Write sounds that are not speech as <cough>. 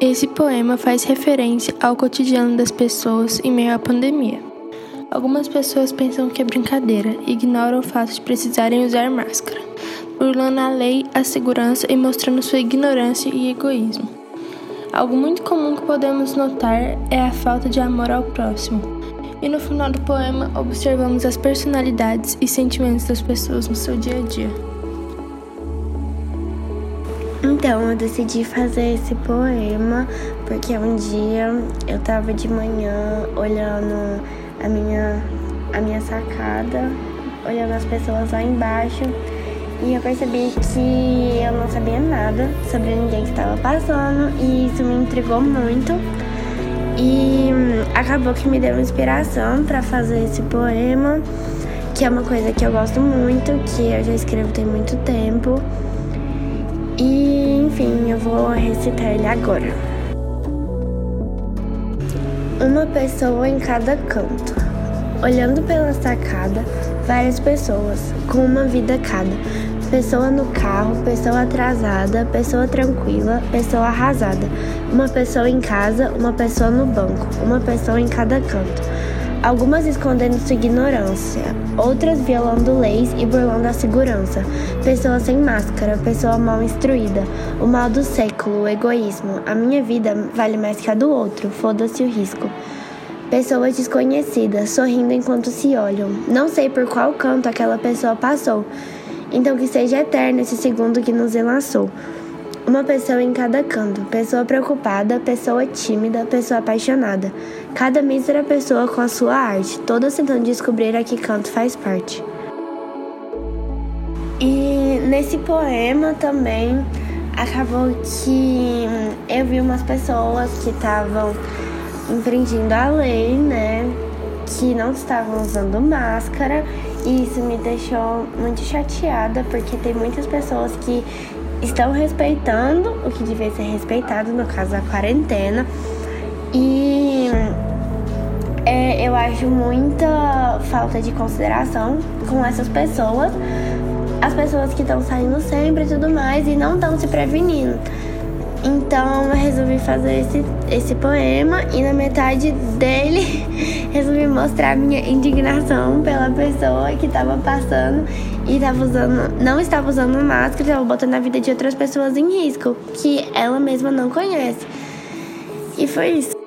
Esse poema faz referência ao cotidiano das pessoas em meio à pandemia. Algumas pessoas pensam que é brincadeira e ignoram o fato de precisarem usar máscara, burlando a lei, a segurança e mostrando sua ignorância e egoísmo. Algo muito comum que podemos notar é a falta de amor ao próximo. E no final do poema, observamos as personalidades e sentimentos das pessoas no seu dia a dia. Então, eu decidi fazer esse poema porque um dia eu tava de manhã olhando a minha, a minha sacada, olhando as pessoas lá embaixo. E eu percebi que eu não sabia nada sobre ninguém que estava passando e isso me intrigou muito. E acabou que me deu inspiração para fazer esse poema, que é uma coisa que eu gosto muito, que eu já escrevo tem muito tempo. E enfim, eu vou recitar ele agora uma pessoa em cada canto. Olhando pela sacada, várias pessoas, com uma vida cada. Pessoa no carro, pessoa atrasada, pessoa tranquila, pessoa arrasada. Uma pessoa em casa, uma pessoa no banco, uma pessoa em cada canto. Algumas escondendo sua ignorância, outras violando leis e burlando a segurança. Pessoa sem máscara, pessoa mal instruída. O mal do século, o egoísmo. A minha vida vale mais que a do outro, foda-se o risco. Pessoas desconhecidas, sorrindo enquanto se olham. Não sei por qual canto aquela pessoa passou. Então que seja eterno esse segundo que nos enlaçou. Uma pessoa em cada canto, pessoa preocupada, pessoa tímida, pessoa apaixonada. Cada mísera pessoa com a sua arte, todas tentando descobrir a que canto faz parte. E nesse poema também acabou que eu vi umas pessoas que estavam infringindo a lei, né? Que não estavam usando máscara. E isso me deixou muito chateada, porque tem muitas pessoas que estão respeitando o que devia ser respeitado, no caso a quarentena. E é, eu acho muita falta de consideração com essas pessoas, as pessoas que estão saindo sempre e tudo mais e não estão se prevenindo. Então eu resolvi fazer esse, esse poema e na metade dele <laughs> resolvi mostrar minha indignação pela pessoa que estava passando e estava usando, não estava usando máscara, estava botando a vida de outras pessoas em risco, que ela mesma não conhece. E foi isso.